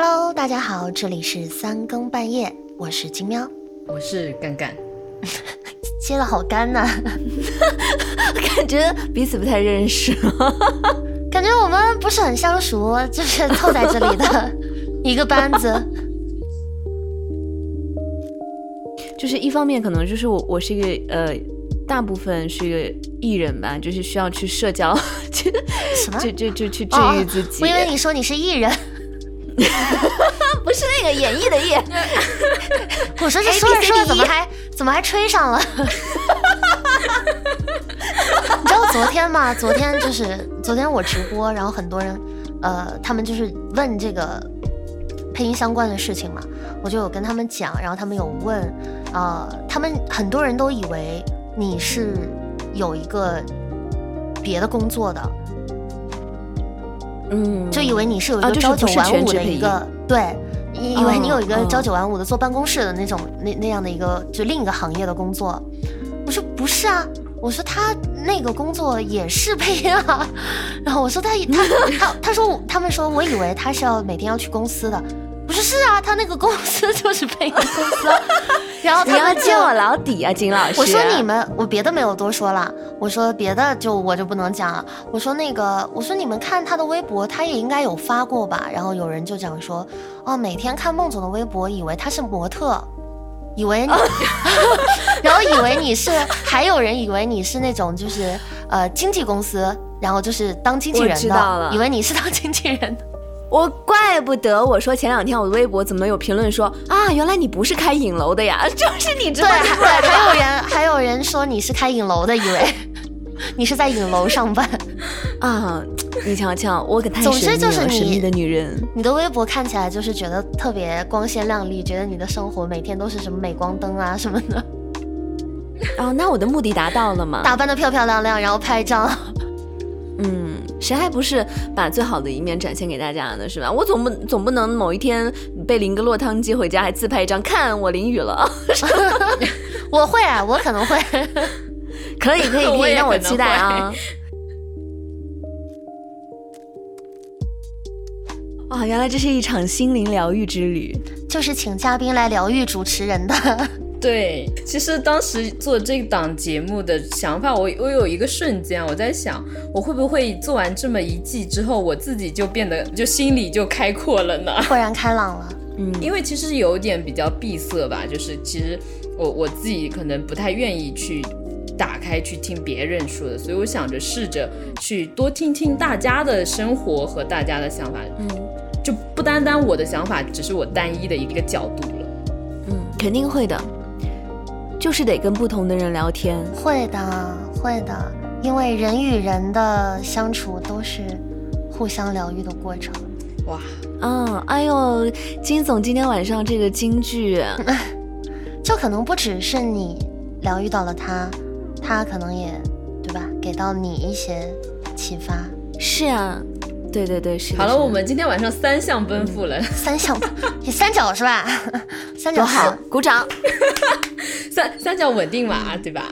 Hello，大家好，这里是三更半夜，我是金喵，我是干干，接的好干呐，感觉彼此不太认识，感觉我们不是很相熟，就是凑在这里的一个班子。就是一方面可能就是我我是一个呃，大部分是一个艺人吧，就是需要去社交，就什么就就就去治愈自己。我以为你说你是艺人。不是那个演绎的演，我说这说着说着怎么还怎么还吹上了？你知道昨天吗？昨天就是昨天我直播，然后很多人呃，他们就是问这个配音相关的事情嘛，我就有跟他们讲，然后他们有问，呃，他们很多人都以为你是有一个别的工作的。嗯，就以为你是有一个朝九晚五的一个，对，以为你有一个朝九晚五的坐办公室的那种那那样的一个就另一个行业的工作。我说不是啊，我说他那个工作也是配音啊。然后我说他他他他说他们说我以为他是要每天要去公司的。不是是啊，他那个公司就是配音公司。然后你要揭我老底啊，金老师。我说你们，我别的没有多说了。我说别的就我就不能讲了。我说那个，我说你们看他的微博，他也应该有发过吧。然后有人就讲说，哦，每天看孟总的微博，以为他是模特，以为你，然后以为你是，还有人以为你是那种就是呃经纪公司，然后就是当经纪人的，以为你是当经纪人的。我怪不得我说前两天我的微博怎么有评论说啊，原来你不是开影楼的呀，就是你知道对，还有人还有人说你是开影楼的，以为 你是在影楼上班啊。你瞧瞧，我可太总之就是你神秘的女人。你的微博看起来就是觉得特别光鲜亮丽，觉得你的生活每天都是什么镁光灯啊什么的。哦，那我的目的达到了吗？打扮的漂漂亮亮，然后拍照。嗯。谁还不是把最好的一面展现给大家呢？是吧？我总不总不能某一天被淋个落汤鸡回家，还自拍一张，看我淋雨了。我会啊，我可能会。可以可以可以，让 我期待啊！哇，原来这是一场心灵疗愈之旅，就是请嘉宾来疗愈主持人的。对，其实当时做这档节目的想法，我我有一个瞬间，我在想，我会不会做完这么一季之后，我自己就变得就心里就开阔了呢？豁然开朗了。嗯，因为其实有点比较闭塞吧，就是其实我我自己可能不太愿意去打开去听别人说的，所以我想着试着去多听听大家的生活和大家的想法，嗯，就不单单我的想法只是我单一的一个角度了。嗯，肯定会的。就是得跟不同的人聊天，会的，会的，因为人与人的相处都是互相疗愈的过程。哇，嗯，哎呦，金总今天晚上这个京剧，就可能不只是你疗愈到了他，他可能也对吧，给到你一些启发。是啊。对对对，是。好了，我们今天晚上三项奔赴了，三项，你 三角是吧？三角好，鼓掌。较稳定嘛，对吧？